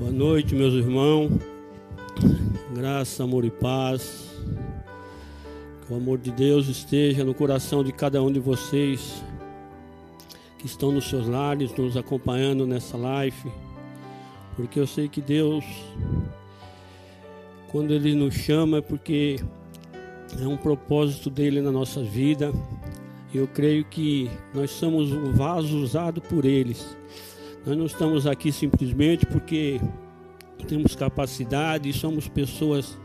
Boa noite, meus irmãos. Graça, amor e paz. Que o amor de Deus esteja no coração de cada um de vocês que estão nos seus lares, nos acompanhando nessa live. Porque eu sei que Deus, quando Ele nos chama, é porque é um propósito dele na nossa vida. Eu creio que nós somos um vaso usado por eles nós não estamos aqui simplesmente porque temos capacidade, somos pessoas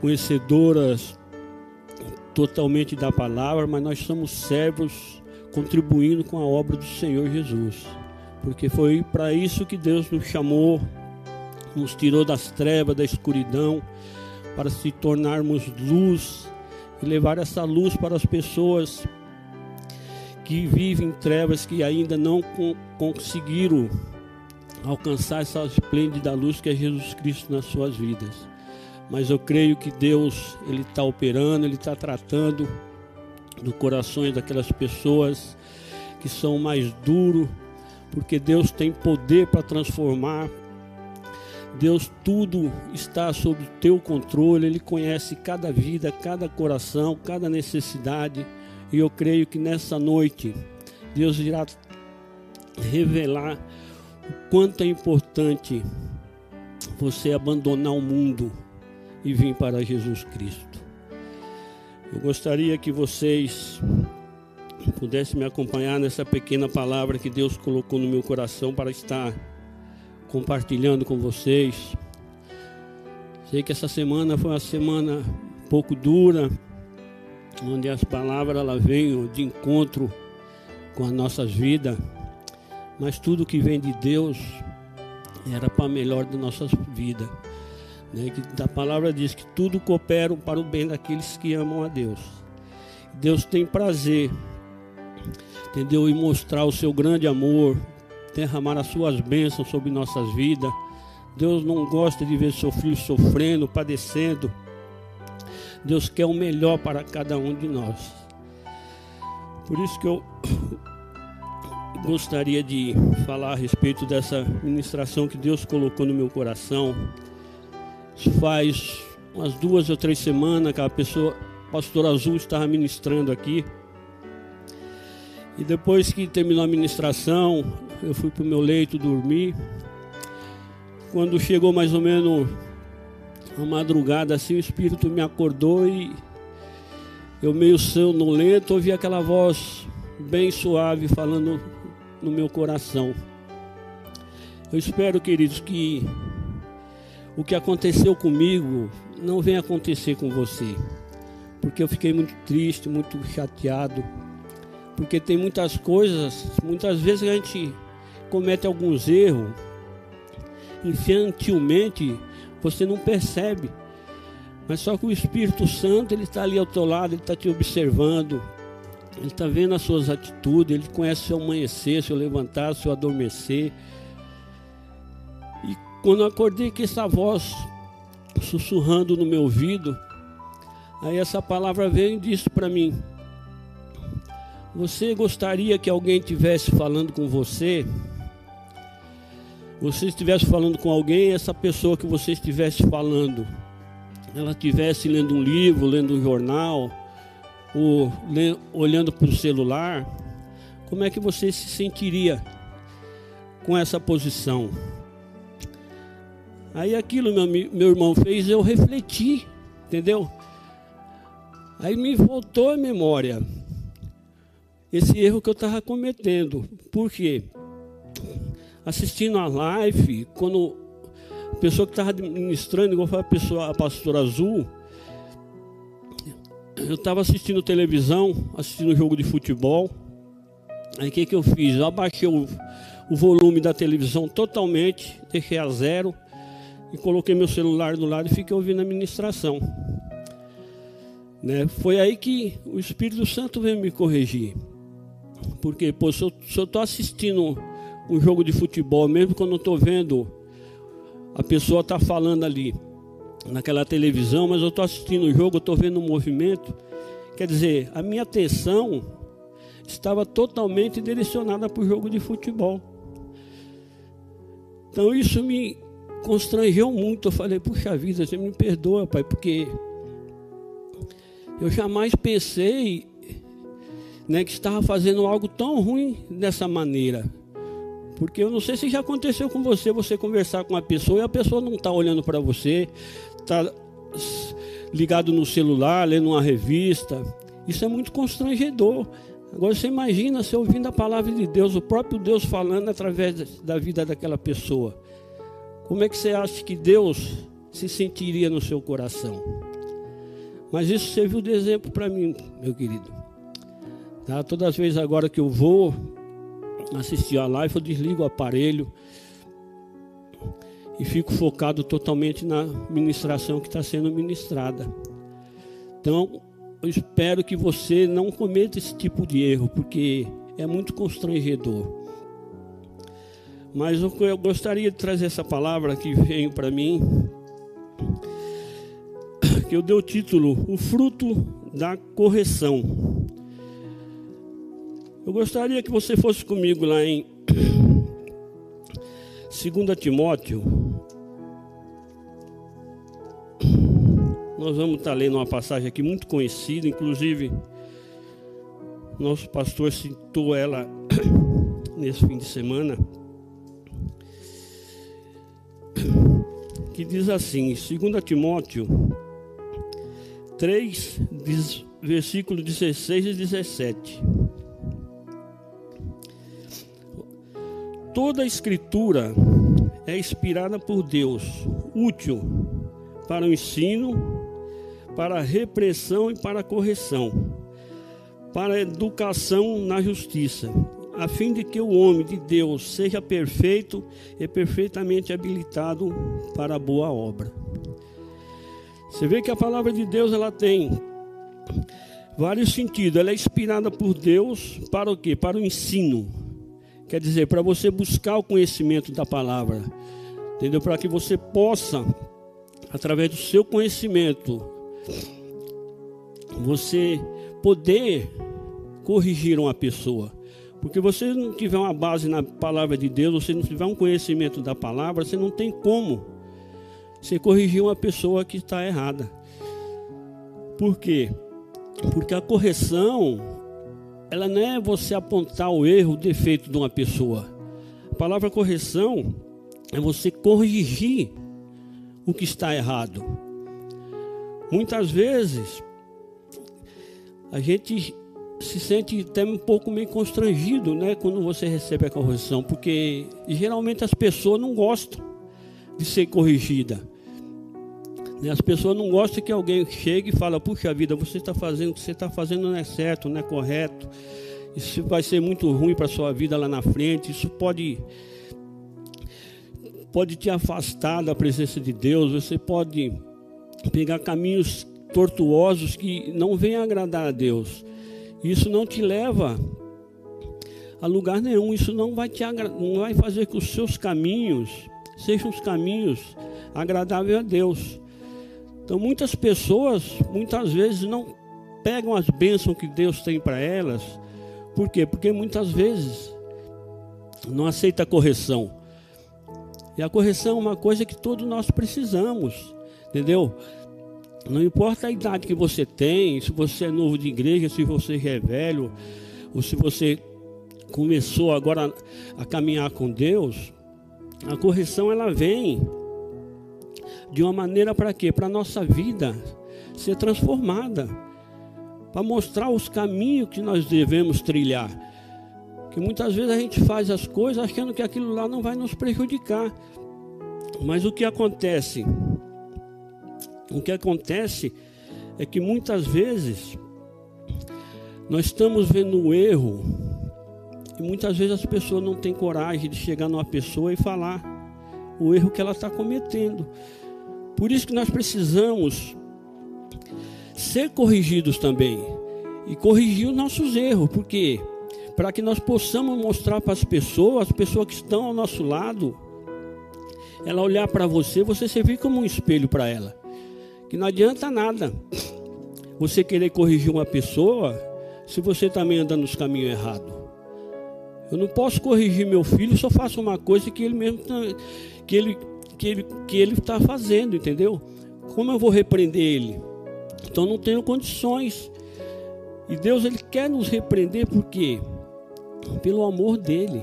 conhecedoras totalmente da palavra, mas nós somos servos contribuindo com a obra do Senhor Jesus. Porque foi para isso que Deus nos chamou, nos tirou das trevas, da escuridão, para se tornarmos luz e levar essa luz para as pessoas que vivem em trevas, que ainda não conseguiram alcançar essa esplêndida luz que é Jesus Cristo nas suas vidas. Mas eu creio que Deus ele está operando, ele está tratando do corações daquelas pessoas que são mais duros, porque Deus tem poder para transformar. Deus tudo está sob o teu controle, ele conhece cada vida, cada coração, cada necessidade. E eu creio que nessa noite Deus irá revelar o quanto é importante você abandonar o mundo e vir para Jesus Cristo. Eu gostaria que vocês pudessem me acompanhar nessa pequena palavra que Deus colocou no meu coração para estar compartilhando com vocês. Sei que essa semana foi uma semana um pouco dura, onde as palavras ela vêm de encontro com as nossas vidas, mas tudo que vem de Deus era para melhor da nossas vidas. Né? Que a palavra diz que tudo coopera para o bem daqueles que amam a Deus. Deus tem prazer, entendeu? Em mostrar o seu grande amor, derramar as suas bênçãos sobre nossas vidas. Deus não gosta de ver seu filho sofrendo, padecendo Deus quer o melhor para cada um de nós. Por isso que eu gostaria de falar a respeito dessa ministração que Deus colocou no meu coração. Faz umas duas ou três semanas que a pessoa, pastor Azul, estava ministrando aqui. E depois que terminou a ministração, eu fui para o meu leito dormir. Quando chegou mais ou menos uma madrugada assim, o Espírito me acordou e eu meio sonolento ouvi aquela voz bem suave falando no meu coração. Eu espero, queridos, que o que aconteceu comigo não venha acontecer com você. Porque eu fiquei muito triste, muito chateado. Porque tem muitas coisas, muitas vezes a gente comete alguns erros infantilmente você não percebe. Mas só que o Espírito Santo, ele está ali ao teu lado, ele está te observando, ele está vendo as suas atitudes, ele conhece seu amanhecer, seu levantar, seu adormecer. E quando eu acordei com essa voz sussurrando no meu ouvido, aí essa palavra veio e disse para mim: Você gostaria que alguém estivesse falando com você? Você estivesse falando com alguém, essa pessoa que você estivesse falando, ela estivesse lendo um livro, lendo um jornal, ou olhando para o celular, como é que você se sentiria com essa posição? Aí aquilo meu, meu irmão fez eu refletir, entendeu? Aí me voltou à memória esse erro que eu estava cometendo. Por quê? Assistindo a live, quando a pessoa que estava ministrando, igual foi a pessoa, a pastora Azul, eu estava assistindo televisão, assistindo jogo de futebol. Aí o que, que eu fiz? Eu abaixei o, o volume da televisão totalmente, deixei a zero e coloquei meu celular do lado e fiquei ouvindo a ministração. Né? Foi aí que o Espírito Santo veio me corrigir. Porque, pô, se eu estou assistindo um jogo de futebol, mesmo quando eu estou vendo a pessoa está falando ali naquela televisão, mas eu estou assistindo o jogo, estou vendo o movimento. Quer dizer, a minha atenção estava totalmente direcionada para o jogo de futebol. Então isso me constrangeu muito. Eu falei, puxa vida, você me perdoa, pai, porque eu jamais pensei né, que estava fazendo algo tão ruim dessa maneira. Porque eu não sei se já aconteceu com você, você conversar com uma pessoa e a pessoa não está olhando para você, está ligado no celular, lendo uma revista. Isso é muito constrangedor. Agora você imagina você ouvindo a palavra de Deus, o próprio Deus falando através da vida daquela pessoa. Como é que você acha que Deus se sentiria no seu coração? Mas isso serviu de exemplo para mim, meu querido. Tá? Todas as vezes agora que eu vou assistir a live, eu desligo o aparelho e fico focado totalmente na ministração que está sendo ministrada. Então, eu espero que você não cometa esse tipo de erro, porque é muito constrangedor. Mas eu gostaria de trazer essa palavra que veio para mim, que eu dei o título O Fruto da Correção. Eu gostaria que você fosse comigo lá em 2 Timóteo. Nós vamos estar lendo uma passagem aqui muito conhecida, inclusive nosso pastor citou ela nesse fim de semana. que diz assim, 2 Timóteo 3, diz, versículo 16 e 17. Toda a escritura é inspirada por Deus, útil para o ensino, para a repressão e para a correção, para a educação na justiça, a fim de que o homem de Deus seja perfeito e perfeitamente habilitado para a boa obra. Você vê que a palavra de Deus ela tem vários sentidos. Ela é inspirada por Deus para o quê? Para o ensino. Quer dizer, para você buscar o conhecimento da palavra. Entendeu? Para que você possa, através do seu conhecimento, você poder corrigir uma pessoa. Porque você não tiver uma base na palavra de Deus, você não tiver um conhecimento da palavra, você não tem como você corrigir uma pessoa que está errada. Por quê? Porque a correção, ela não é você apontar o erro, o defeito de uma pessoa. A palavra correção é você corrigir o que está errado. Muitas vezes a gente se sente até um pouco meio constrangido, né, quando você recebe a correção, porque geralmente as pessoas não gostam de ser corrigida. Né, as pessoas não gostam que alguém chegue e fale, puxa vida, você está fazendo o que você está fazendo não é certo, não é correto. Isso vai ser muito ruim para a sua vida lá na frente. Isso pode pode te afastar da presença de Deus. Você pode pegar caminhos tortuosos que não vêm agradar a Deus. Isso não te leva a lugar nenhum. Isso não vai te não vai fazer que os seus caminhos sejam os caminhos agradáveis a Deus. Então muitas pessoas muitas vezes não pegam as bênçãos que Deus tem para elas. Por quê? Porque muitas vezes não aceita a correção. E a correção é uma coisa que todos nós precisamos, entendeu? Não importa a idade que você tem, se você é novo de igreja, se você é velho, ou se você começou agora a caminhar com Deus, a correção ela vem de uma maneira para quê? Para a nossa vida ser transformada, para mostrar os caminhos que nós devemos trilhar. Que muitas vezes a gente faz as coisas achando que aquilo lá não vai nos prejudicar. Mas o que acontece? O que acontece é que muitas vezes nós estamos vendo o erro e muitas vezes as pessoas não têm coragem de chegar numa pessoa e falar o erro que ela está cometendo. Por isso que nós precisamos ser corrigidos também e corrigir os nossos erros, porque para que nós possamos mostrar para as pessoas, as pessoas que estão ao nosso lado, ela olhar para você, você servir como um espelho para ela. Que não adianta nada você querer corrigir uma pessoa se você também anda nos caminhos errados. Eu não posso corrigir meu filho se eu faço uma coisa que ele mesmo tá, que ele que ele que ele está fazendo, entendeu? Como eu vou repreender ele? Então não tenho condições. E Deus ele quer nos repreender por quê? Pelo amor dele,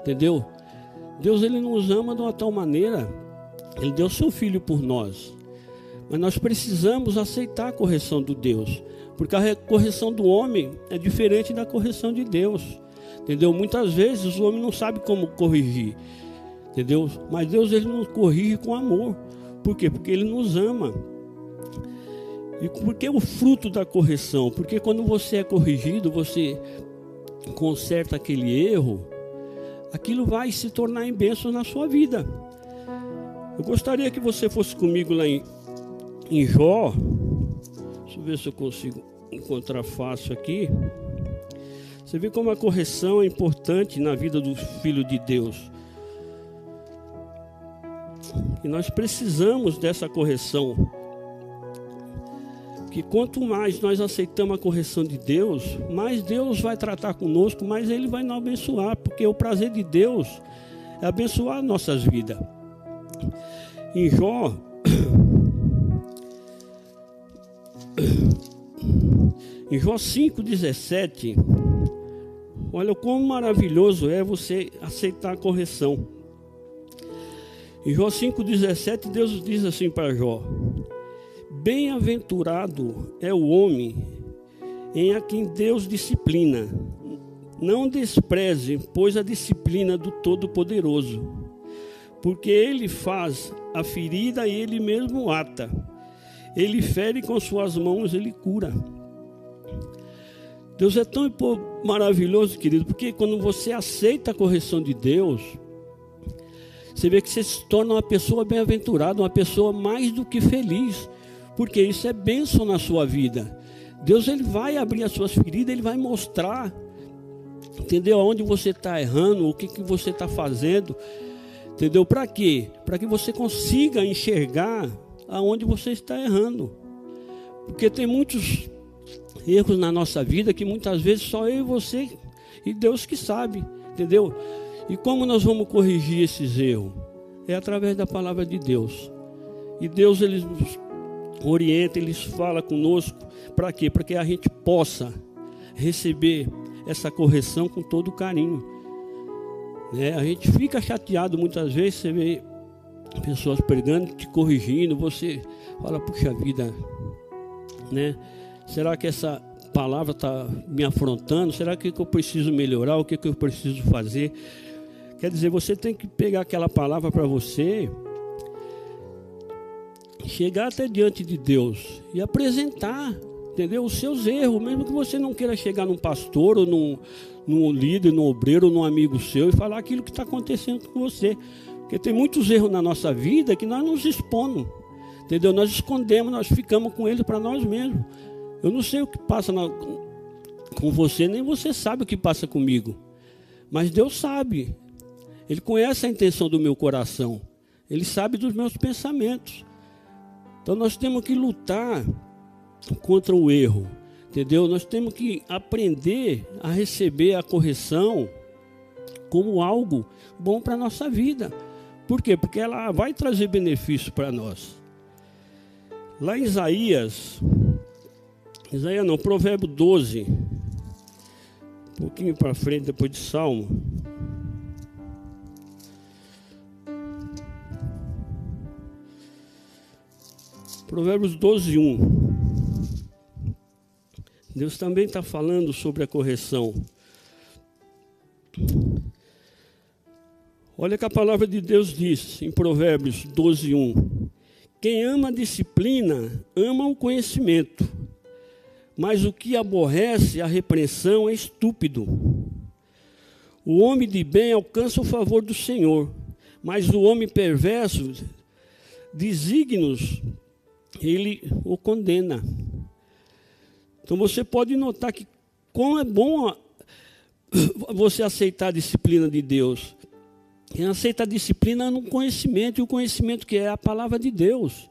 entendeu? Deus ele nos ama de uma tal maneira, ele deu seu filho por nós. Mas nós precisamos aceitar a correção do Deus, porque a correção do homem é diferente da correção de Deus. Entendeu? Muitas vezes o homem não sabe como corrigir. Entendeu? Mas Deus ele nos corrige com amor. Por quê? Porque ele nos ama. E por que o fruto da correção? Porque quando você é corrigido, você conserta aquele erro, aquilo vai se tornar em bênção na sua vida. Eu gostaria que você fosse comigo lá em, em Jó. Deixa eu ver se eu consigo encontrar fácil aqui. Você vê como a correção é importante na vida do filho de Deus. E nós precisamos dessa correção. Que quanto mais nós aceitamos a correção de Deus, mais Deus vai tratar conosco, mais Ele vai nos abençoar, porque o prazer de Deus é abençoar nossas vidas. Em Jó, em Jó 5,17, Olha como maravilhoso é você aceitar a correção. Em Jó 5,17, Deus diz assim para Jó: Bem-aventurado é o homem em a quem Deus disciplina. Não despreze, pois, a disciplina do Todo-Poderoso, porque ele faz a ferida e ele mesmo ata. Ele fere com suas mãos, ele cura. Deus é tão maravilhoso, querido, porque quando você aceita a correção de Deus, você vê que você se torna uma pessoa bem-aventurada, uma pessoa mais do que feliz, porque isso é bênção na sua vida. Deus ele vai abrir as suas feridas, ele vai mostrar, entendeu? Aonde você está errando, o que, que você está fazendo, entendeu? Para quê? Para que você consiga enxergar aonde você está errando, porque tem muitos erros na nossa vida que muitas vezes só eu e você e Deus que sabe, entendeu? E como nós vamos corrigir esses erros? É através da palavra de Deus. E Deus ele nos orienta, ele fala conosco para quê? Para que a gente possa receber essa correção com todo carinho. Né? A gente fica chateado muitas vezes, você vê pessoas pregando, te corrigindo, você fala, puxa vida, né? Será que essa palavra está me afrontando? Será que, eu preciso melhorar? O que, que eu preciso fazer? Quer dizer, você tem que pegar aquela palavra para você, chegar até diante de Deus e apresentar, entendeu? Os seus erros, mesmo que você não queira chegar num pastor ou num, num líder, num obreiro, num amigo seu e falar aquilo que está acontecendo com você. Porque tem muitos erros na nossa vida que nós nos expomos, entendeu? Nós escondemos, nós ficamos com eles para nós mesmos. Eu não sei o que passa na, com você, nem você sabe o que passa comigo. Mas Deus sabe. Ele conhece a intenção do meu coração. Ele sabe dos meus pensamentos. Então nós temos que lutar contra o erro. Entendeu? Nós temos que aprender a receber a correção como algo bom para a nossa vida. Por quê? Porque ela vai trazer benefício para nós. Lá em Isaías Isaías não, Provérbio 12. Um pouquinho para frente, depois de Salmo. Provérbios 12, 1. Deus também está falando sobre a correção. Olha que a palavra de Deus diz em Provérbios 12, 1. Quem ama a disciplina, ama o conhecimento mas o que aborrece a repreensão é estúpido. O homem de bem alcança o favor do Senhor, mas o homem perverso, desígnios, ele o condena. Então você pode notar que como é bom você aceitar a disciplina de Deus. Quem aceita a disciplina no conhecimento, e o conhecimento que é a palavra de Deus.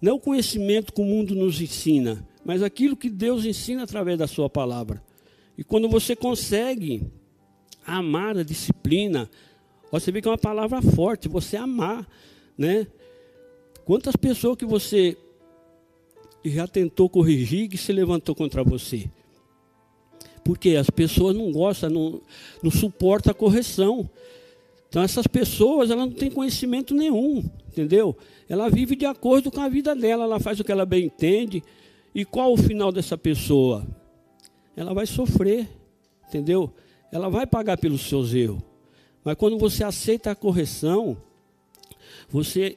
Não é o conhecimento que o mundo nos ensina, mas aquilo que Deus ensina através da sua palavra. E quando você consegue Amar a disciplina. Você vê que é uma palavra forte, você amar, né? Quantas pessoas que você já tentou corrigir que se levantou contra você? Porque as pessoas não gostam, não, não suportam a correção. Então essas pessoas, elas não têm conhecimento nenhum, entendeu? Ela vive de acordo com a vida dela, ela faz o que ela bem entende. E qual o final dessa pessoa? Ela vai sofrer, entendeu? Ela vai pagar pelos seus erros. Mas quando você aceita a correção, você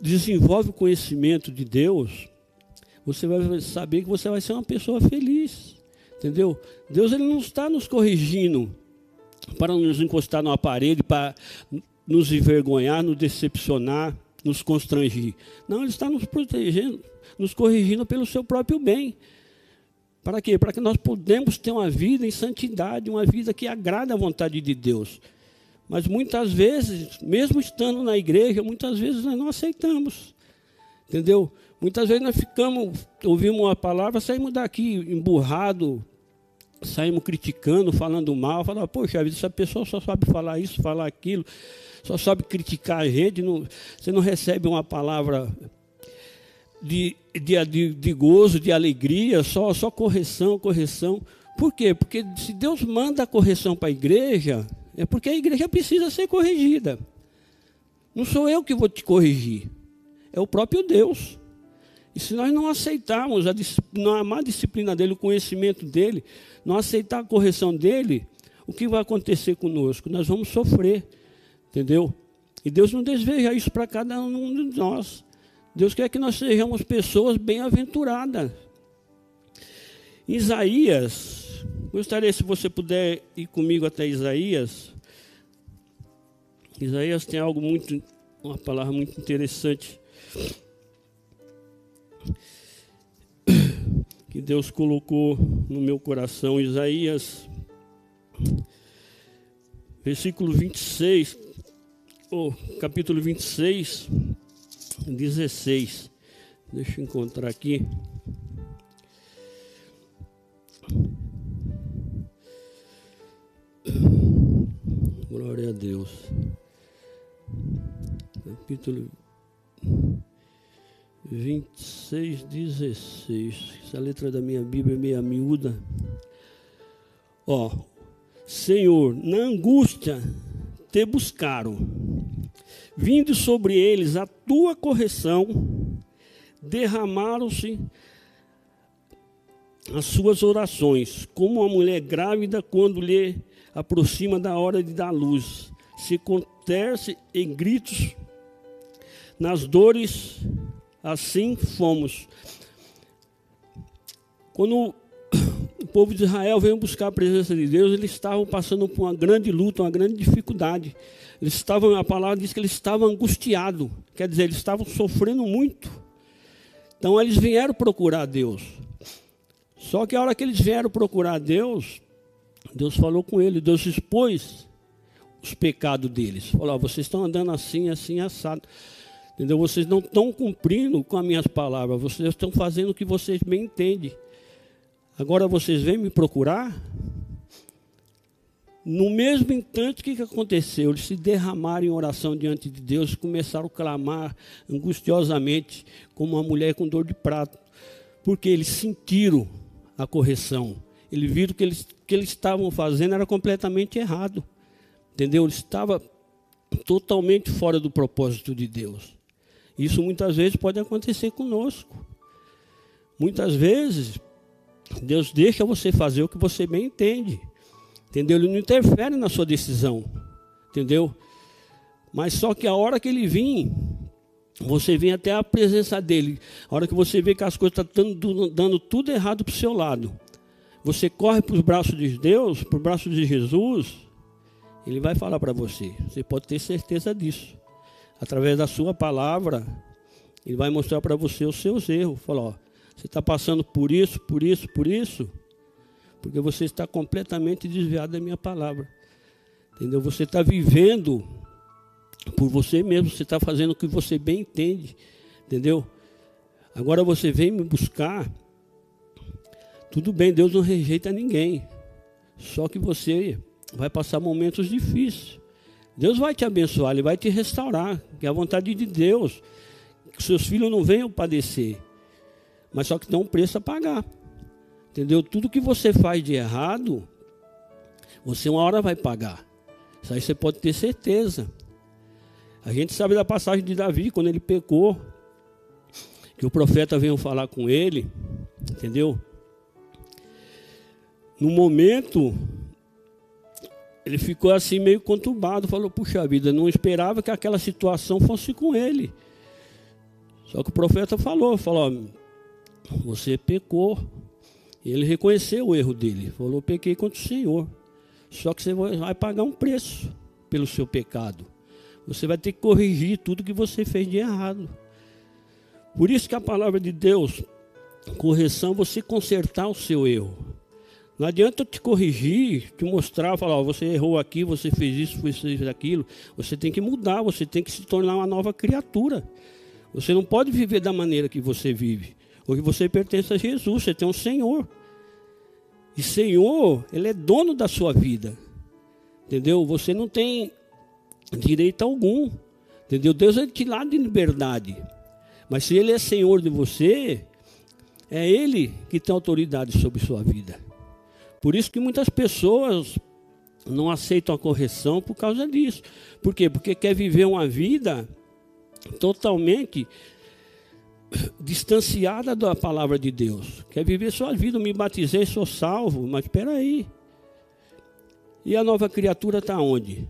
desenvolve o conhecimento de Deus, você vai saber que você vai ser uma pessoa feliz. Entendeu? Deus ele não está nos corrigindo para nos encostar numa parede, para nos envergonhar, nos decepcionar, nos constrangir. Não, Ele está nos protegendo, nos corrigindo pelo seu próprio bem. Para quê? Para que nós podemos ter uma vida em santidade, uma vida que agrada a vontade de Deus. Mas muitas vezes, mesmo estando na igreja, muitas vezes nós não aceitamos. Entendeu? Muitas vezes nós ficamos, ouvimos uma palavra, saímos daqui emburrado, saímos criticando, falando mal, falando, poxa vida, essa pessoa só sabe falar isso, falar aquilo, só sabe criticar a gente, não, você não recebe uma palavra de, de, de, de gozo, de alegria, só, só correção, correção. Por quê? Porque se Deus manda a correção para a igreja, é porque a igreja precisa ser corrigida. Não sou eu que vou te corrigir, é o próprio Deus. E se nós não aceitarmos, a, a disciplina dele, o conhecimento dele, não aceitar a correção dele, o que vai acontecer conosco? Nós vamos sofrer, entendeu? E Deus não deseja isso para cada um de nós. Deus quer que nós sejamos pessoas bem-aventuradas. Isaías, gostaria se você puder ir comigo até Isaías. Isaías tem algo muito, uma palavra muito interessante que Deus colocou no meu coração. Isaías, versículo 26, ou oh, capítulo 26, 16. Deixa eu encontrar aqui. Glória a Deus. Capítulo 26, 16. Essa letra da minha Bíblia é meia miúda. Ó, Senhor, na angústia te buscaram, vindo sobre eles a tua correção, derramaram-se as suas orações, como uma mulher grávida quando lhe aproxima da hora de dar luz, se conterce em gritos nas dores assim fomos. Quando o povo de Israel veio buscar a presença de Deus, eles estavam passando por uma grande luta, uma grande dificuldade. Eles estavam, a palavra diz que eles estavam angustiados, quer dizer, eles estavam sofrendo muito. Então eles vieram procurar Deus. Só que a hora que eles vieram procurar Deus, Deus falou com eles, Deus expôs os pecados deles. Falou: vocês estão andando assim, assim, assado. Entendeu? Vocês não estão cumprindo com as minhas palavras, vocês estão fazendo o que vocês bem entendem. Agora vocês vêm me procurar? No mesmo instante, o que, que aconteceu? Eles se derramaram em oração diante de Deus e começaram a clamar angustiosamente, como uma mulher com dor de prato, porque eles sentiram a correção. Eles viram que eles que eles estavam fazendo era completamente errado. Entendeu? Eles estavam totalmente fora do propósito de Deus. Isso muitas vezes pode acontecer conosco. Muitas vezes, Deus deixa você fazer o que você bem entende. Entendeu? Ele não interfere na sua decisão. Entendeu? Mas só que a hora que ele vir, você vem até a presença dele. A hora que você vê que as coisas estão tá dando, dando tudo errado para o seu lado. Você corre para os braços de Deus, para os braços de Jesus. Ele vai falar para você. Você pode ter certeza disso através da sua palavra, ele vai mostrar para você os seus erros. Falar, ó, você está passando por isso, por isso, por isso, porque você está completamente desviado da minha palavra. Entendeu? Você está vivendo por você mesmo, você está fazendo o que você bem entende. Entendeu? Agora você vem me buscar. Tudo bem, Deus não rejeita ninguém. Só que você vai passar momentos difíceis. Deus vai te abençoar, Ele vai te restaurar, que é a vontade de Deus. Que seus filhos não venham padecer, mas só que tem um preço a pagar. Entendeu? Tudo que você faz de errado, você uma hora vai pagar. Isso aí você pode ter certeza. A gente sabe da passagem de Davi, quando ele pecou, que o profeta veio falar com ele, entendeu? No momento, ele ficou assim meio conturbado, falou: Puxa vida, não esperava que aquela situação fosse com ele. Só que o profeta falou: falou Você pecou. Ele reconheceu o erro dele, falou: Pequei contra o Senhor. Só que você vai pagar um preço pelo seu pecado. Você vai ter que corrigir tudo que você fez de errado. Por isso que a palavra de Deus, correção, você consertar o seu erro. Não adianta eu te corrigir, te mostrar, falar, ó, você errou aqui, você fez isso, você fez aquilo. Você tem que mudar, você tem que se tornar uma nova criatura. Você não pode viver da maneira que você vive. Hoje você pertence a Jesus, você tem um Senhor. E Senhor, Ele é dono da sua vida. Entendeu? Você não tem direito algum. Entendeu? Deus é te dá de liberdade. Mas se Ele é Senhor de você, é Ele que tem autoridade sobre sua vida. Por isso que muitas pessoas não aceitam a correção por causa disso. Por quê? Porque quer viver uma vida totalmente distanciada da palavra de Deus. Quer viver sua vida, me batizei, sou salvo, mas espera aí. E a nova criatura está onde?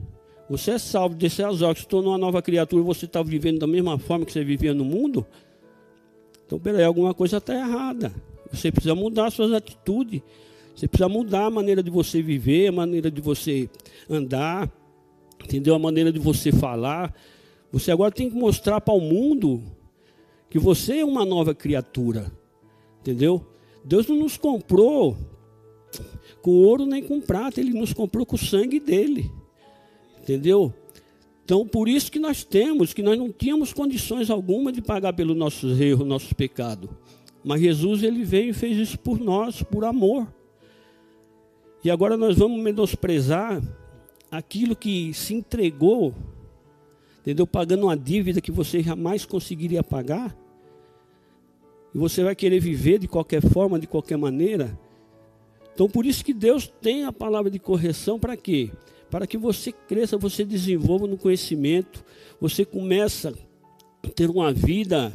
Você é salvo, as águas, se tornou uma nova criatura, você está vivendo da mesma forma que você vivia no mundo? Então, peraí, alguma coisa está errada. Você precisa mudar suas atitudes. Você precisa mudar a maneira de você viver, a maneira de você andar, entendeu? A maneira de você falar. Você agora tem que mostrar para o mundo que você é uma nova criatura, entendeu? Deus não nos comprou com ouro nem com prata, Ele nos comprou com o sangue dele, entendeu? Então, por isso que nós temos, que nós não tínhamos condições alguma de pagar pelos nossos erros, nossos pecados. Mas Jesus, Ele veio e fez isso por nós, por amor. E agora nós vamos menosprezar aquilo que se entregou, entendeu? Pagando uma dívida que você jamais conseguiria pagar. E você vai querer viver de qualquer forma, de qualquer maneira. Então, por isso que Deus tem a palavra de correção para quê? Para que você cresça, você desenvolva no conhecimento, você começa a ter uma vida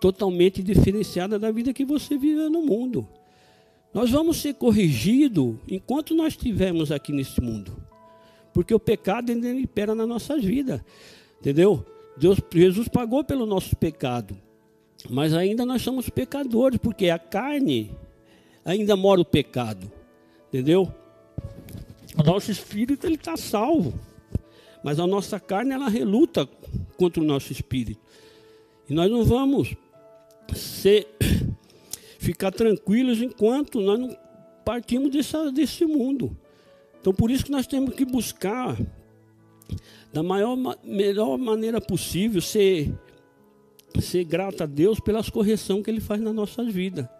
totalmente diferenciada da vida que você vive no mundo. Nós vamos ser corrigidos enquanto nós estivermos aqui nesse mundo. Porque o pecado ainda impera nas nossas vidas. Entendeu? Deus, Jesus pagou pelo nosso pecado. Mas ainda nós somos pecadores, porque a carne ainda mora o pecado. Entendeu? O nosso espírito ele está salvo. Mas a nossa carne ela reluta contra o nosso espírito. E nós não vamos ser ficar tranquilos enquanto nós não partimos desse, mundo. Então, por isso que nós temos que buscar, da maior, melhor maneira possível, ser, ser grato a Deus pelas correções que Ele faz na nossa vida.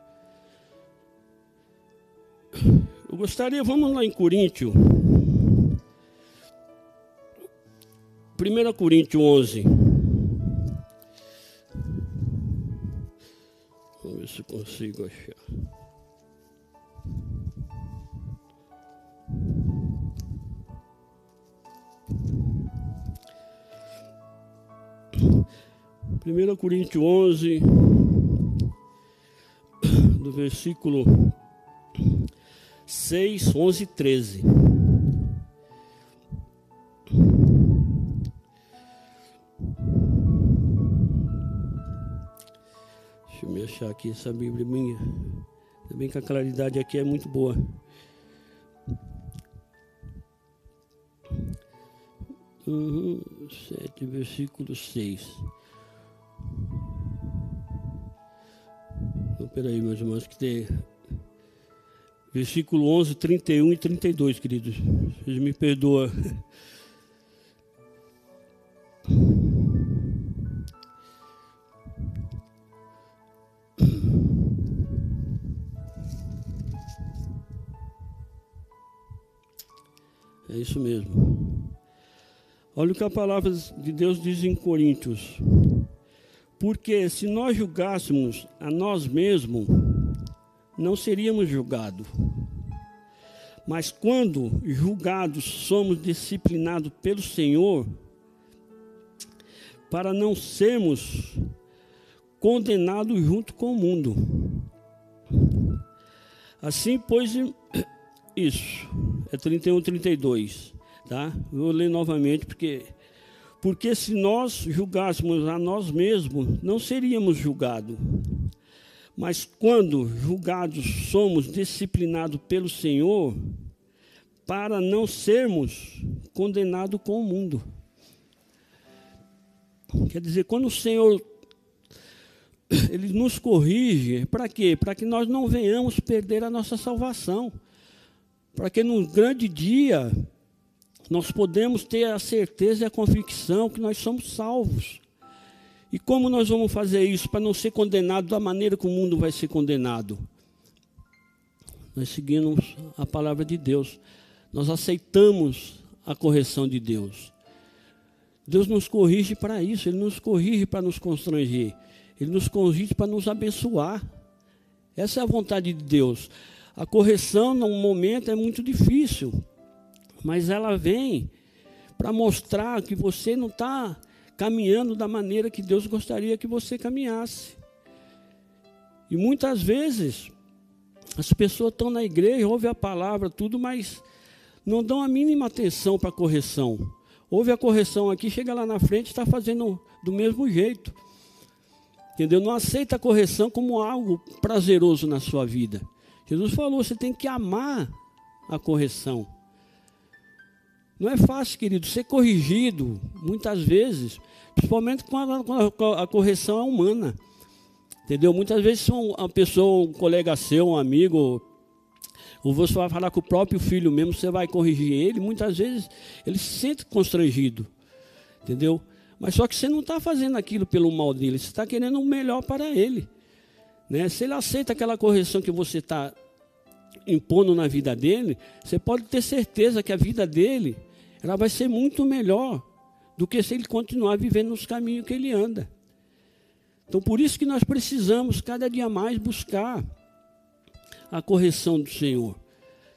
Eu gostaria, vamos lá em Coríntios. 1 Coríntios 11. Se consigo achar. Primeira Coríntios 11, do versículo 6, 11 e 13. Achar aqui essa Bíblia minha. Ainda bem que a claridade aqui é muito boa. Uhum, 7, versículo 6. Então, peraí, meus irmãos, que tem. Versículo 11, 31 e 32, queridos. Vocês me perdoam. É isso mesmo. Olha o que a palavra de Deus diz em Coríntios. Porque se nós julgássemos a nós mesmos, não seríamos julgados. Mas quando julgados, somos disciplinados pelo Senhor, para não sermos condenados junto com o mundo. Assim, pois, isso, é 31, 32, tá? Vou ler novamente, porque, porque se nós julgássemos a nós mesmos, não seríamos julgados. Mas quando julgados somos disciplinados pelo Senhor, para não sermos condenados com o mundo. Quer dizer, quando o Senhor ele nos corrige, para quê? Para que nós não venhamos perder a nossa salvação. Para que no grande dia nós podemos ter a certeza e a convicção que nós somos salvos. E como nós vamos fazer isso para não ser condenado da maneira que o mundo vai ser condenado? Nós seguimos a palavra de Deus. Nós aceitamos a correção de Deus. Deus nos corrige para isso, Ele nos corrige para nos constranger, Ele nos corrige para nos abençoar. Essa é a vontade de Deus. A correção, num momento, é muito difícil, mas ela vem para mostrar que você não está caminhando da maneira que Deus gostaria que você caminhasse. E muitas vezes, as pessoas estão na igreja, ouvem a palavra, tudo, mas não dão a mínima atenção para a correção. Houve a correção aqui, chega lá na frente, está fazendo do mesmo jeito. Entendeu? Não aceita a correção como algo prazeroso na sua vida. Jesus falou: você tem que amar a correção. Não é fácil, querido, ser corrigido, muitas vezes, principalmente quando a, correção é humana. Entendeu? Muitas vezes uma pessoa, um colega seu, um amigo, ou você vai falar com o próprio filho mesmo, você vai corrigir ele, muitas vezes ele se sente constrangido, entendeu? Mas só que você não está fazendo aquilo pelo mal dele, você está querendo o melhor para ele. Né? Se ele aceita aquela correção que você está impondo na vida dele, você pode ter certeza que a vida dele ela vai ser muito melhor do que se ele continuar vivendo nos caminhos que ele anda. Então, por isso que nós precisamos cada dia mais buscar a correção do Senhor.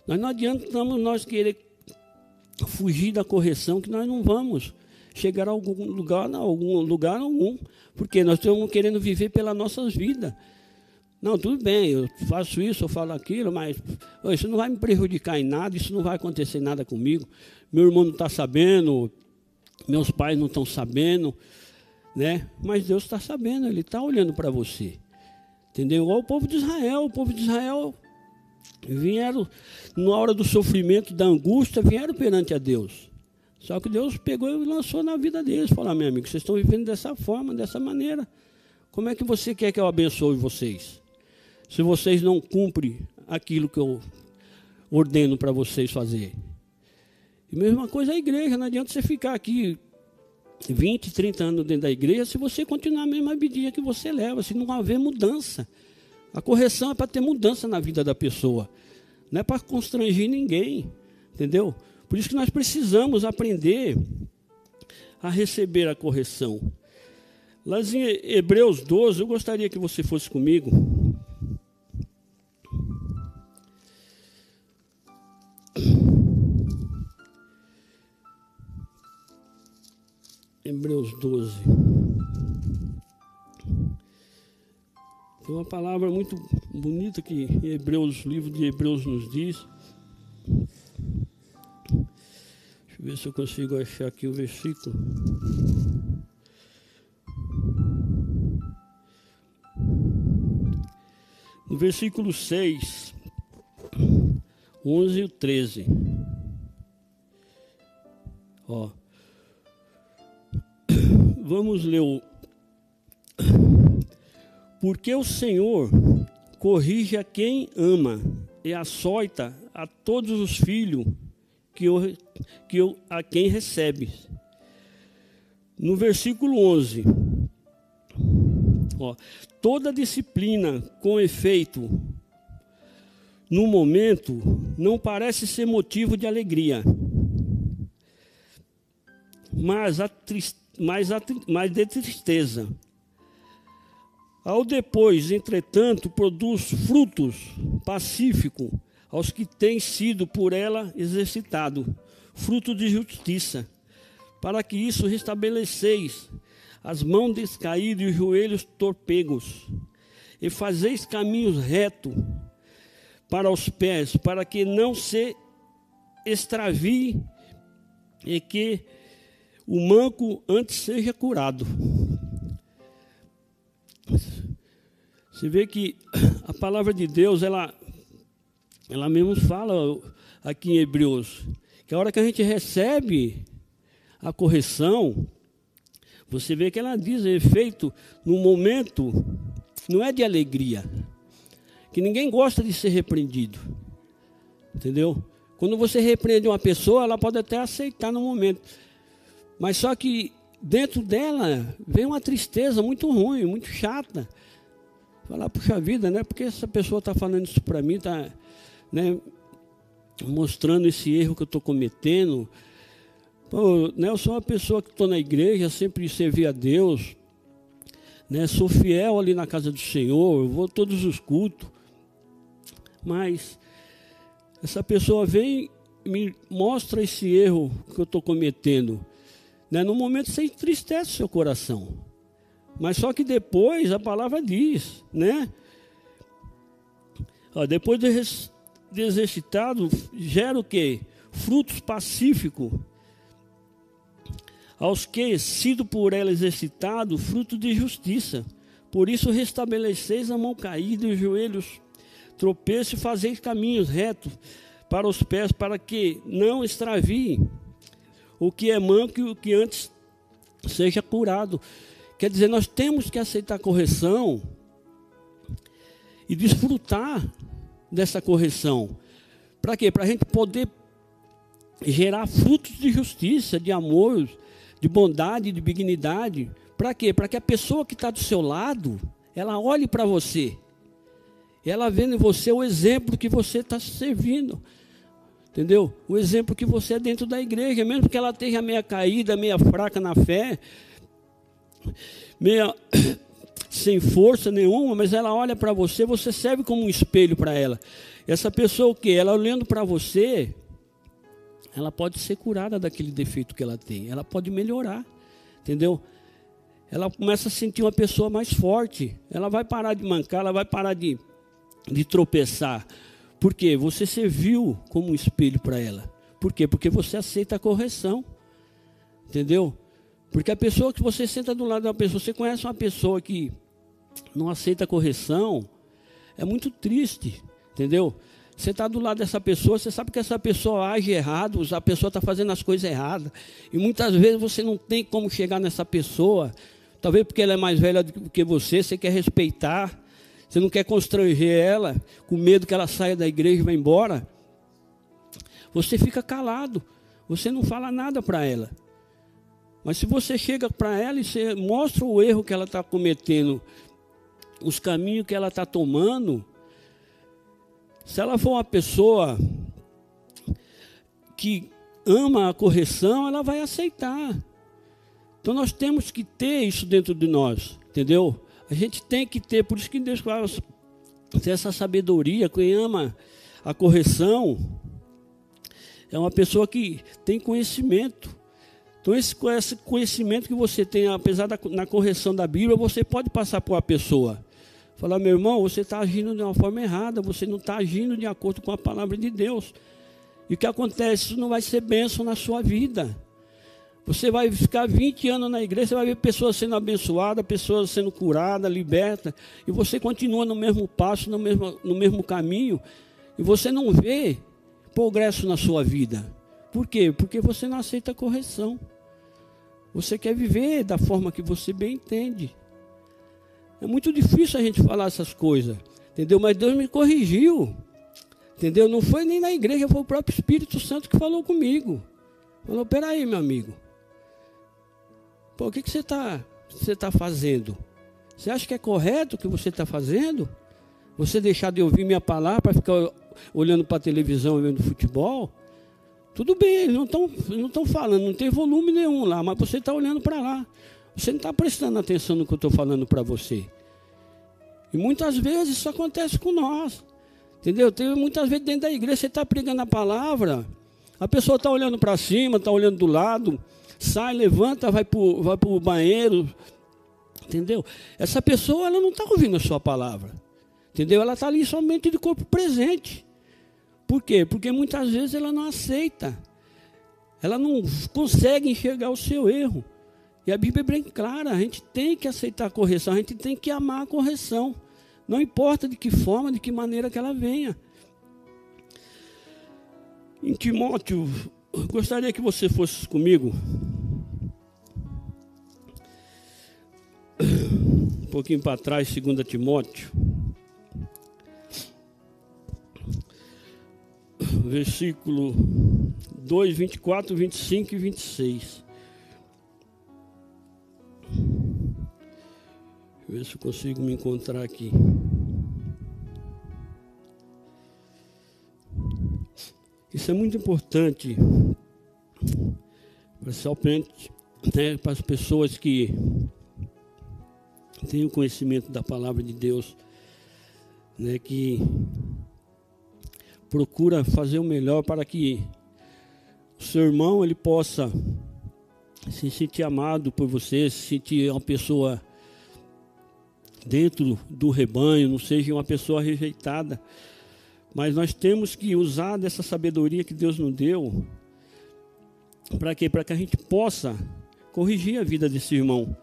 Nós não adiantamos nós querer fugir da correção, que nós não vamos chegar a algum lugar, a algum lugar algum, porque nós estamos querendo viver pelas nossas vidas. Não, tudo bem, eu faço isso, eu falo aquilo, mas isso não vai me prejudicar em nada, isso não vai acontecer nada comigo. Meu irmão não está sabendo, meus pais não estão sabendo, né? Mas Deus está sabendo, Ele está olhando para você. Entendeu? Igual o povo de Israel. O povo de Israel vieram, na hora do sofrimento, da angústia, vieram perante a Deus. Só que Deus pegou e lançou na vida deles. Falou, ah, meu amigo, vocês estão vivendo dessa forma, dessa maneira. Como é que você quer que eu abençoe vocês? Se vocês não cumprem aquilo que eu ordeno para vocês fazer. E mesma coisa a igreja, não adianta você ficar aqui 20, 30 anos dentro da igreja se você continuar a mesma vidinha que você leva, se não haver mudança. A correção é para ter mudança na vida da pessoa, não é para constranger ninguém, entendeu? Por isso que nós precisamos aprender a receber a correção. Lá em Hebreus 12, eu gostaria que você fosse comigo. Hebreus 12. Tem uma palavra muito bonita que Hebreus, o livro de Hebreus nos diz. Deixa eu ver se eu consigo achar aqui o versículo. No versículo 6, 11 e 13. Ó. Vamos ler o. Porque o Senhor corrige a quem ama e açoita a todos os filhos que, eu, que eu, a quem recebe. No versículo 11, ó, toda disciplina com efeito no momento não parece ser motivo de alegria, mas, a mas, mas de tristeza. Ao depois, entretanto, produz frutos pacífico aos que têm sido por ela exercitado, fruto de justiça, para que isso restabeleceis as mãos descaídas e os joelhos torpegos, e fazeis caminhos retos para os pés, para que não se extravie e que o manco antes seja curado. Você vê que a palavra de Deus, ela, ela mesmo fala aqui em Hebreus, que a hora que a gente recebe a correção, você vê que ela diz efeito no momento, não é de alegria, que ninguém gosta de ser repreendido, entendeu? Quando você repreende uma pessoa, ela pode até aceitar no momento, mas só que dentro dela vem uma tristeza muito ruim, muito chata. Falar, puxa vida, né? Porque essa pessoa está falando isso para mim, está né, mostrando esse erro que eu estou cometendo. Pô, né, eu sou uma pessoa que estou na igreja, sempre servi a Deus, né, sou fiel ali na casa do Senhor, vou todos os cultos. Mas essa pessoa vem me mostra esse erro que eu estou cometendo. Né? No momento você entristece o seu coração. Mas só que depois a palavra diz, né? Ó, depois de, de exercitado, gera o quê? Frutos pacíficos. Aos que, sido por ela exercitado, fruto de justiça. Por isso restabeleceis a mão caída e os joelhos tropeço e fazeis caminhos retos para os pés, para que não extraviem o que é manco e o que antes seja curado. Quer dizer, nós temos que aceitar a correção e desfrutar dessa correção. Para quê? Para a gente poder gerar frutos de justiça, de amor, de bondade, de dignidade. Para quê? Para que a pessoa que está do seu lado, ela olhe para você. Ela vendo em você o exemplo que você está servindo. Entendeu? O exemplo que você é dentro da igreja, mesmo que ela esteja meia caída, meia fraca na fé, meia sem força nenhuma, mas ela olha para você, você serve como um espelho para ela. Essa pessoa o que? Ela olhando para você, ela pode ser curada daquele defeito que ela tem, ela pode melhorar, entendeu? Ela começa a sentir uma pessoa mais forte, ela vai parar de mancar, ela vai parar de, de tropeçar. Por quê? Você serviu como um espelho para ela. Por quê? Porque você aceita a correção. Entendeu? Porque a pessoa que você senta do lado da pessoa, você conhece uma pessoa que não aceita a correção, é muito triste, entendeu? Você está do lado dessa pessoa, você sabe que essa pessoa age errado, a pessoa está fazendo as coisas erradas. E muitas vezes você não tem como chegar nessa pessoa, talvez porque ela é mais velha do que você, você quer respeitar, você não quer constranger ela, com medo que ela saia da igreja e vá embora. Você fica calado, você não fala nada para ela. Mas se você chega para ela e você mostra o erro que ela está cometendo, os caminhos que ela está tomando, se ela for uma pessoa que ama a correção, ela vai aceitar. Então nós temos que ter isso dentro de nós, entendeu? A gente tem que ter, por isso que Deus fala, ter essa sabedoria, quem ama a correção, é uma pessoa que tem conhecimento. Então, esse, esse conhecimento que você tem, apesar da na correção da Bíblia, você pode passar por uma pessoa. Falar, meu irmão, você está agindo de uma forma errada, você não está agindo de acordo com a palavra de Deus. E o que acontece? Isso não vai ser bênção na sua vida. Você vai ficar 20 anos na igreja, você vai ver pessoas sendo abençoadas, pessoas sendo curadas, libertas, e você continua no mesmo passo, no mesmo, no mesmo caminho, e você não vê progresso na sua vida. Por quê? Porque você não aceita correção. Você quer viver da forma que você bem entende. É muito difícil a gente falar essas coisas, entendeu? Mas Deus me corrigiu, entendeu? Não foi nem na igreja, foi o próprio Espírito Santo que falou comigo. Falou: peraí, meu amigo, Pô, o que, que você está você tá fazendo? Você acha que é correto o que você está fazendo? Você deixar de ouvir minha palavra para ficar olhando para a televisão e vendo futebol? Tudo bem, eles não estão não falando, não tem volume nenhum lá, mas você está olhando para lá. Você não está prestando atenção no que eu estou falando para você. E muitas vezes isso acontece com nós. Entendeu? Tem muitas vezes dentro da igreja você está pregando a palavra, a pessoa está olhando para cima, está olhando do lado, sai, levanta, vai para o vai banheiro. Entendeu? Essa pessoa ela não está ouvindo a sua palavra. Entendeu? Ela está ali somente de corpo presente. Por quê? Porque muitas vezes ela não aceita. Ela não consegue enxergar o seu erro. E a Bíblia é bem clara, a gente tem que aceitar a correção, a gente tem que amar a correção. Não importa de que forma, de que maneira que ela venha. Em Timóteo, gostaria que você fosse comigo. Um pouquinho para trás, 2 Timóteo. versículo 2, 24, 25 e 26. Deixa eu ver se eu consigo me encontrar aqui. Isso é muito importante, principalmente né, para as pessoas que têm o conhecimento da palavra de Deus, né, que procura fazer o melhor para que o seu irmão ele possa se sentir amado por você, se sentir uma pessoa dentro do rebanho, não seja uma pessoa rejeitada. Mas nós temos que usar dessa sabedoria que Deus nos deu para quê? Para que a gente possa corrigir a vida desse irmão.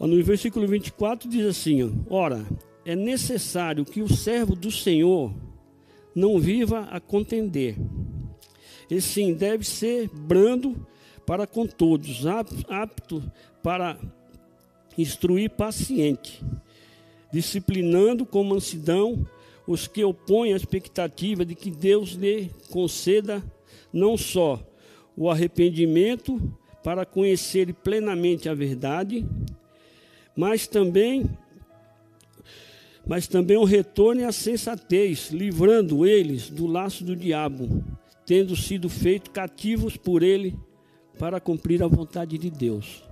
No versículo 24 diz assim: Ora, é necessário que o servo do Senhor não viva a contender. E sim, deve ser brando para com todos, apto para instruir paciente, disciplinando com mansidão os que opõem a expectativa de que Deus lhe conceda não só o arrependimento para conhecer plenamente a verdade, mas também mas também o retorno à sensatez, livrando eles do laço do diabo, tendo sido feitos cativos por ele para cumprir a vontade de Deus.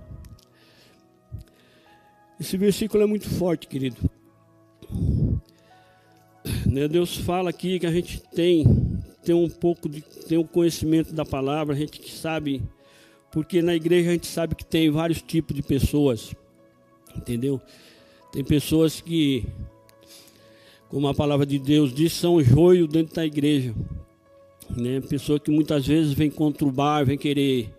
Esse versículo é muito forte, querido. Né, Deus fala aqui que a gente tem, tem um pouco de tem um conhecimento da palavra, a gente sabe, porque na igreja a gente sabe que tem vários tipos de pessoas, entendeu? Tem pessoas que como a palavra de Deus diz, são joio dentro da igreja. Né? Pessoa que muitas vezes vem conturbar, vem querer,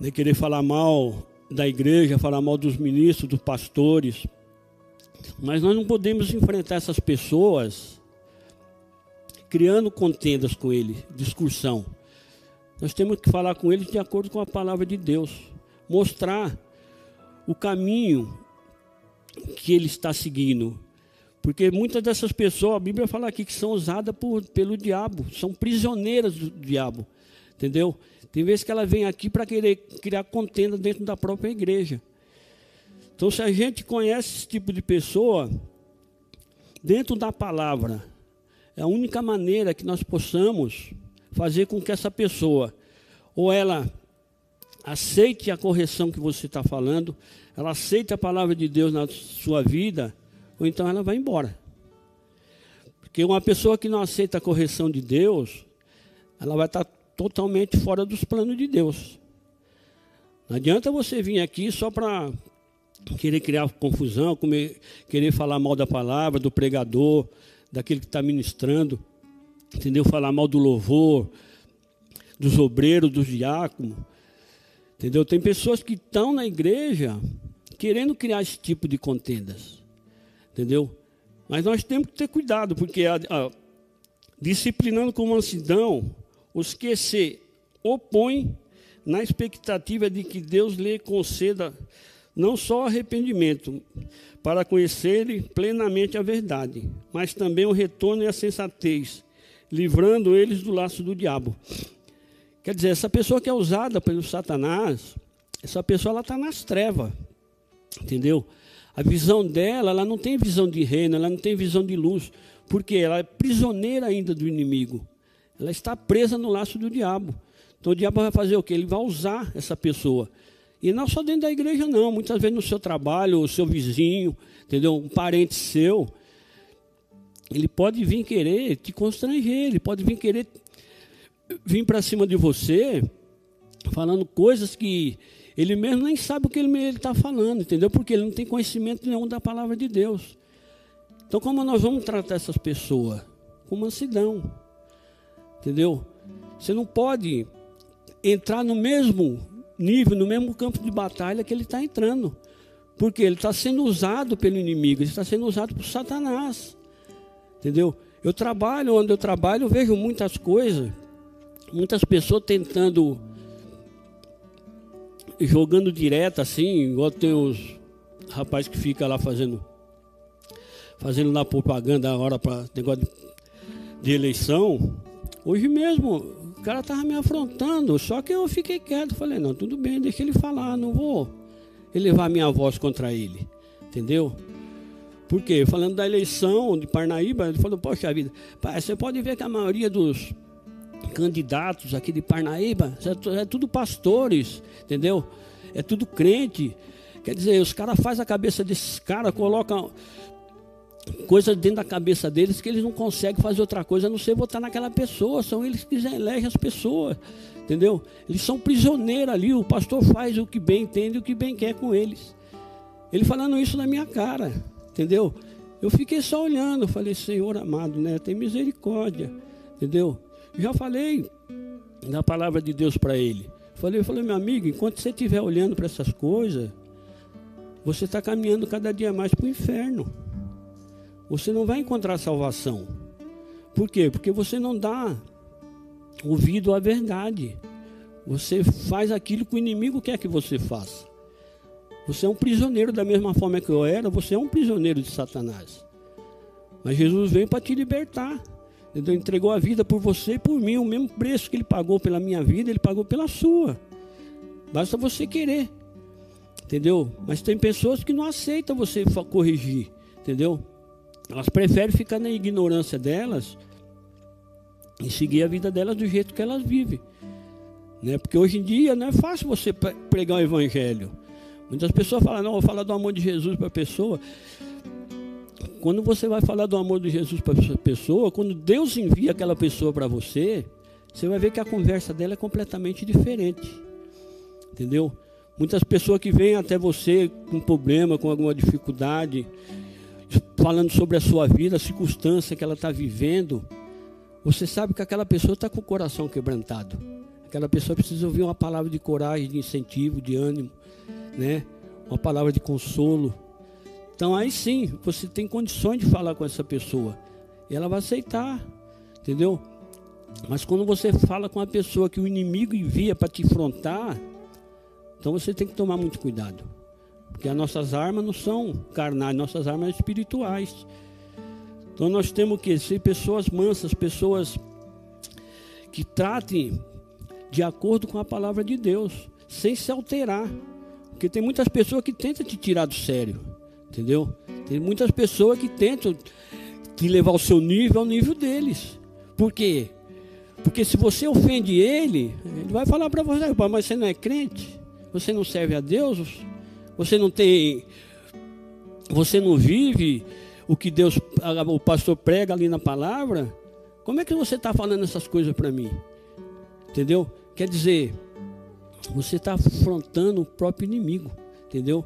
né, querer falar mal da igreja, falar mal dos ministros, dos pastores. Mas nós não podemos enfrentar essas pessoas criando contendas com ele, discussão. Nós temos que falar com eles de acordo com a palavra de Deus, mostrar o caminho que ele está seguindo. Porque muitas dessas pessoas, a Bíblia fala aqui que são usadas por, pelo diabo, são prisioneiras do diabo, entendeu? Tem vezes que ela vem aqui para querer criar contenda dentro da própria igreja. Então, se a gente conhece esse tipo de pessoa, dentro da palavra, é a única maneira que nós possamos fazer com que essa pessoa, ou ela aceite a correção que você está falando, ela aceita a palavra de Deus na sua vida, ou então ela vai embora. Porque uma pessoa que não aceita a correção de Deus, ela vai estar totalmente fora dos planos de Deus. Não adianta você vir aqui só para querer criar confusão, comer, querer falar mal da palavra, do pregador, daquele que está ministrando, entendeu? Falar mal do louvor, dos obreiros, dos diáconos. Entendeu? Tem pessoas que estão na igreja querendo criar esse tipo de contendas. Entendeu? Mas nós temos que ter cuidado, porque a, a, disciplinando com mansidão os que se opõem na expectativa de que Deus lhe conceda não só arrependimento, para conhecerem plenamente a verdade, mas também o retorno e a sensatez, livrando eles do laço do diabo. Quer dizer, essa pessoa que é usada pelo Satanás, essa pessoa ela está nas trevas, entendeu? A visão dela, ela não tem visão de reino, ela não tem visão de luz, Porque ela é prisioneira ainda do inimigo. Ela está presa no laço do diabo. Então o diabo vai fazer o quê? Ele vai usar essa pessoa. E não só dentro da igreja, não. Muitas vezes no seu trabalho, o seu vizinho, entendeu? Um parente seu. Ele pode vir querer te constranger, ele pode vir querer vir para cima de você, falando coisas que ele mesmo nem sabe o que ele está falando, entendeu? Porque ele não tem conhecimento nenhum da palavra de Deus. Então, como nós vamos tratar essas pessoas? Com mansidão, entendeu? Você não pode entrar no mesmo nível, no mesmo campo de batalha que ele está entrando. Porque ele está sendo usado pelo inimigo, ele está sendo usado por Satanás. Entendeu? Eu trabalho onde eu trabalho, eu vejo muitas coisas, muitas pessoas tentando, jogando direto assim, igual tem os rapazes que fica lá fazendo, fazendo lá propaganda agora para negócio de, de eleição. Hoje mesmo cara estava me afrontando, só que eu fiquei quieto. Falei, não, tudo bem, deixa ele falar, não vou elevar minha voz contra ele. Entendeu? Por quê? Falando da eleição de Parnaíba, ele falou, poxa vida, pai, você pode ver que a maioria dos candidatos aqui de Parnaíba é, é tudo pastores, entendeu? É tudo crente. Quer dizer, os caras fazem a cabeça desses caras, colocam coisas dentro da cabeça deles que eles não conseguem fazer outra coisa a não ser votar naquela pessoa. São eles que elegem as pessoas, entendeu? Eles são prisioneiros ali. O pastor faz o que bem entende e o que bem quer com eles. Ele falando isso na minha cara, entendeu? Eu fiquei só olhando, falei, Senhor amado, né? Tem misericórdia, entendeu? Já falei da palavra de Deus para ele. Falei, falei, meu amigo, enquanto você estiver olhando para essas coisas, você está caminhando cada dia mais para o inferno você não vai encontrar salvação. Por quê? Porque você não dá ouvido à verdade. Você faz aquilo que o inimigo quer que você faça. Você é um prisioneiro da mesma forma que eu era, você é um prisioneiro de Satanás. Mas Jesus veio para te libertar. Ele entregou a vida por você e por mim. O mesmo preço que ele pagou pela minha vida, ele pagou pela sua. Basta você querer. Entendeu? Mas tem pessoas que não aceitam você corrigir. Entendeu? Elas preferem ficar na ignorância delas e seguir a vida delas do jeito que elas vivem. Né? Porque hoje em dia não é fácil você pregar o evangelho. Muitas pessoas falam, não, vou falar do amor de Jesus para a pessoa. Quando você vai falar do amor de Jesus para a pessoa, quando Deus envia aquela pessoa para você, você vai ver que a conversa dela é completamente diferente. Entendeu? Muitas pessoas que vêm até você com problema, com alguma dificuldade, falando sobre a sua vida, a circunstância que ela está vivendo, você sabe que aquela pessoa está com o coração quebrantado. Aquela pessoa precisa ouvir uma palavra de coragem, de incentivo, de ânimo, né? Uma palavra de consolo. Então aí sim, você tem condições de falar com essa pessoa. E ela vai aceitar, entendeu? Mas quando você fala com uma pessoa que o inimigo envia para te enfrentar, então você tem que tomar muito cuidado. Porque as nossas armas não são carnais, nossas armas são espirituais. Então nós temos que ser pessoas mansas, pessoas que tratem de acordo com a palavra de Deus, sem se alterar. Porque tem muitas pessoas que tentam te tirar do sério, entendeu? Tem muitas pessoas que tentam te levar o seu nível ao nível deles. Por quê? Porque se você ofende ele, ele vai falar para você, mas você não é crente? Você não serve a Deus? Você não tem. Você não vive o que Deus, o pastor prega ali na palavra. Como é que você está falando essas coisas para mim? Entendeu? Quer dizer, você está afrontando o próprio inimigo. Entendeu?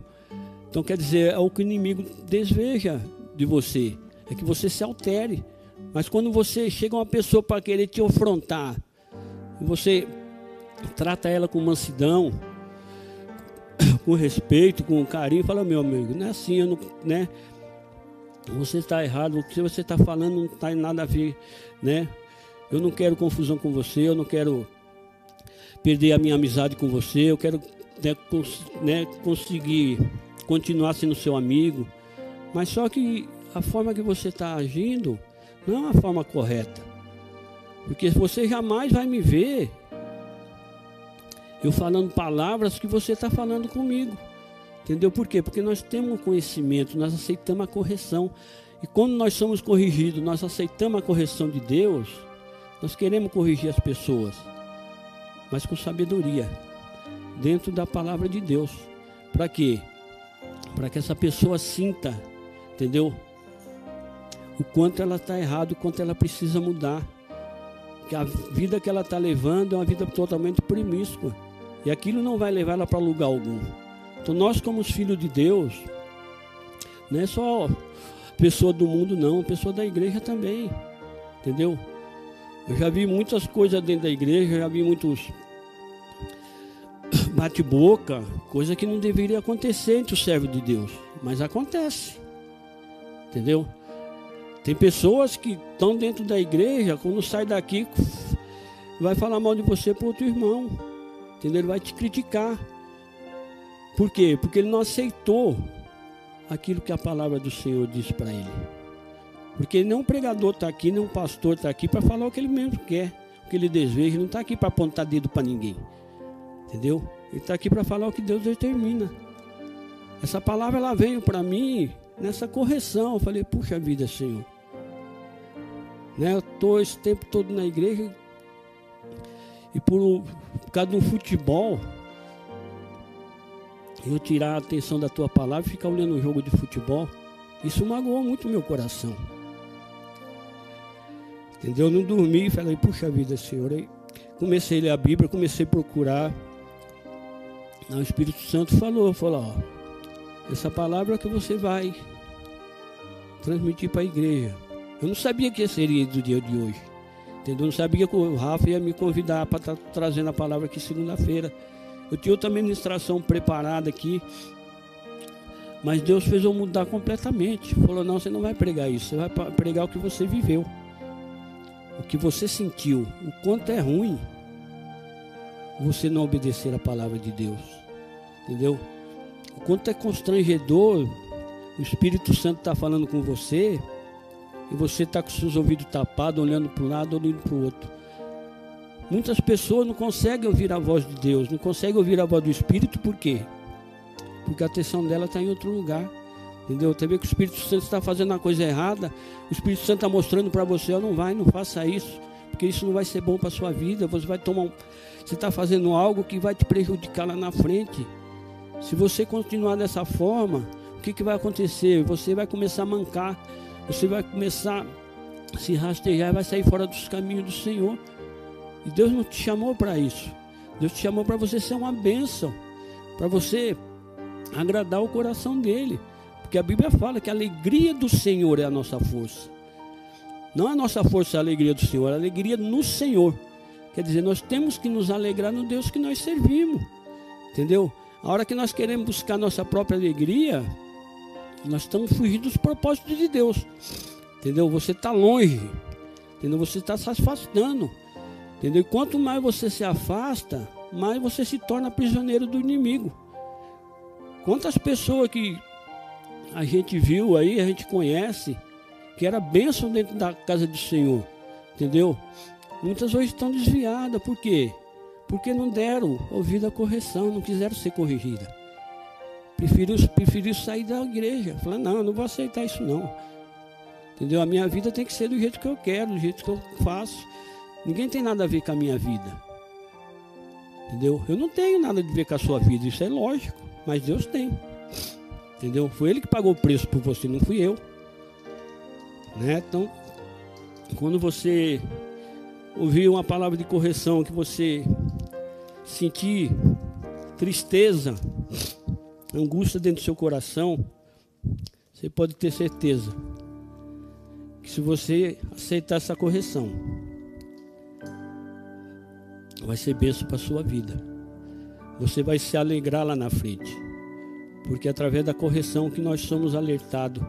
Então quer dizer, é o que o inimigo deseja de você. É que você se altere. Mas quando você chega uma pessoa para querer te afrontar, você trata ela com mansidão, com respeito, com carinho, fala, meu amigo, não é assim, eu não, né? Você está errado, o que você está falando não está em nada a ver, né? Eu não quero confusão com você, eu não quero perder a minha amizade com você, eu quero né, cons né, conseguir continuar sendo seu amigo, mas só que a forma que você está agindo não é uma forma correta, porque você jamais vai me ver eu falando palavras que você está falando comigo. Entendeu por quê? Porque nós temos conhecimento, nós aceitamos a correção. E quando nós somos corrigidos, nós aceitamos a correção de Deus, nós queremos corrigir as pessoas, mas com sabedoria, dentro da palavra de Deus. Para quê? Para que essa pessoa sinta, entendeu? O quanto ela está errado, o quanto ela precisa mudar. Que a vida que ela está levando é uma vida totalmente promíscua. E aquilo não vai levar ela para lugar algum. Então nós, como os filhos de Deus, não é só pessoa do mundo, não, pessoa da igreja também. Entendeu? Eu já vi muitas coisas dentro da igreja, já vi muitos bate-boca, coisa que não deveria acontecer entre o servo de Deus, mas acontece. Entendeu? Tem pessoas que estão dentro da igreja, quando sai daqui, vai falar mal de você para outro irmão. Entendeu? Ele vai te criticar. Por quê? Porque ele não aceitou aquilo que a palavra do Senhor disse para ele. Porque nem um pregador está aqui, nem um pastor está aqui para falar o que ele mesmo quer, o que ele deseja. Ele não está aqui para apontar dedo para ninguém. Entendeu? Ele está aqui para falar o que Deus determina. Essa palavra ela veio para mim nessa correção. Eu falei, puxa vida, Senhor. Né, eu estou esse tempo todo na igreja e por, por causa um futebol, eu tirar a atenção da tua palavra e ficar olhando o jogo de futebol, isso magoou muito meu coração. Entendeu? Eu não dormi falei, puxa vida, Senhor. Aí comecei a ler a Bíblia, comecei a procurar. Aí o Espírito Santo falou, falou, ó, essa palavra que você vai transmitir para a igreja. Eu não sabia que seria do dia de hoje. Entendeu? Eu não sabia que o Rafa ia me convidar para estar tá trazendo a palavra aqui segunda-feira. Eu tinha outra ministração preparada aqui. Mas Deus fez eu mudar completamente. Falou: não, você não vai pregar isso. Você vai pregar o que você viveu. O que você sentiu. O quanto é ruim você não obedecer a palavra de Deus. Entendeu? O quanto é constrangedor o Espírito Santo está falando com você e você está com seus ouvidos tapados, olhando para um lado, olhando para o outro. Muitas pessoas não conseguem ouvir a voz de Deus, não conseguem ouvir a voz do Espírito, por quê? Porque a atenção dela está em outro lugar. Entendeu? Tem que o Espírito Santo está fazendo uma coisa errada, o Espírito Santo está mostrando para você, não vai, não faça isso, porque isso não vai ser bom para a sua vida, você vai tomar um... Você está fazendo algo que vai te prejudicar lá na frente. Se você continuar dessa forma, o que, que vai acontecer? Você vai começar a mancar, você vai começar a se rastejar e vai sair fora dos caminhos do Senhor. E Deus não te chamou para isso. Deus te chamou para você ser uma bênção, para você agradar o coração dele. Porque a Bíblia fala que a alegria do Senhor é a nossa força. Não a nossa força é a alegria do Senhor, é a alegria no Senhor. Quer dizer, nós temos que nos alegrar no Deus que nós servimos. Entendeu? A hora que nós queremos buscar nossa própria alegria, nós estamos fugindo dos propósitos de Deus. Entendeu? Você está longe. Entendeu? Você está se afastando. Entendeu? E quanto mais você se afasta, mais você se torna prisioneiro do inimigo. Quantas pessoas que a gente viu aí, a gente conhece, que era bênção dentro da casa do Senhor. Entendeu? Muitas hoje estão desviadas. Por quê? Porque não deram ouvido à correção, não quiseram ser corrigidas. Preferiu, preferiu sair da igreja. Falar, não, eu não vou aceitar isso não. Entendeu? A minha vida tem que ser do jeito que eu quero, do jeito que eu faço. Ninguém tem nada a ver com a minha vida. Entendeu? Eu não tenho nada a ver com a sua vida, isso é lógico. Mas Deus tem. Entendeu? Foi Ele que pagou o preço por você, não fui eu. Né? Então, quando você ouvir uma palavra de correção, que você sentir tristeza, angústia dentro do seu coração, você pode ter certeza que se você aceitar essa correção, vai ser benção para a sua vida. Você vai se alegrar lá na frente. Porque é através da correção que nós somos alertados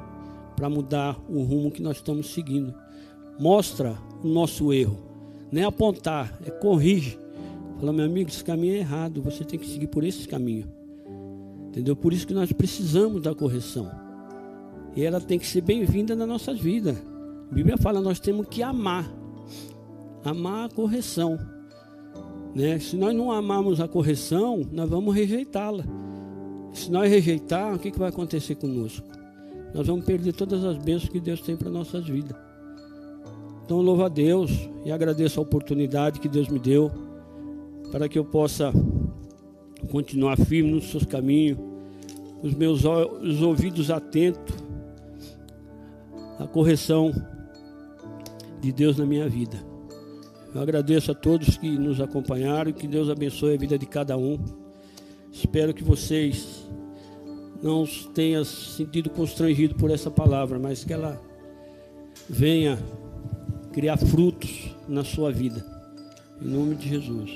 para mudar o rumo que nós estamos seguindo. Mostra o nosso erro. Nem apontar, é corrige. Fala, meu amigo, esse caminho é errado, você tem que seguir por esse caminho. Entendeu? Por isso que nós precisamos da correção. E ela tem que ser bem-vinda na nossas vidas. A Bíblia fala, nós temos que amar. Amar a correção. Né? Se nós não amarmos a correção, nós vamos rejeitá-la. Se nós rejeitar, o que, que vai acontecer conosco? nós vamos perder todas as bênçãos que Deus tem para nossas vidas. Então louvo a Deus e agradeço a oportunidade que Deus me deu para que eu possa continuar firme nos seus caminhos, os meus os ouvidos atentos à correção de Deus na minha vida. Eu agradeço a todos que nos acompanharam que Deus abençoe a vida de cada um. Espero que vocês não tenham sentido constrangido por essa palavra, mas que ela venha criar frutos na sua vida. Em nome de Jesus.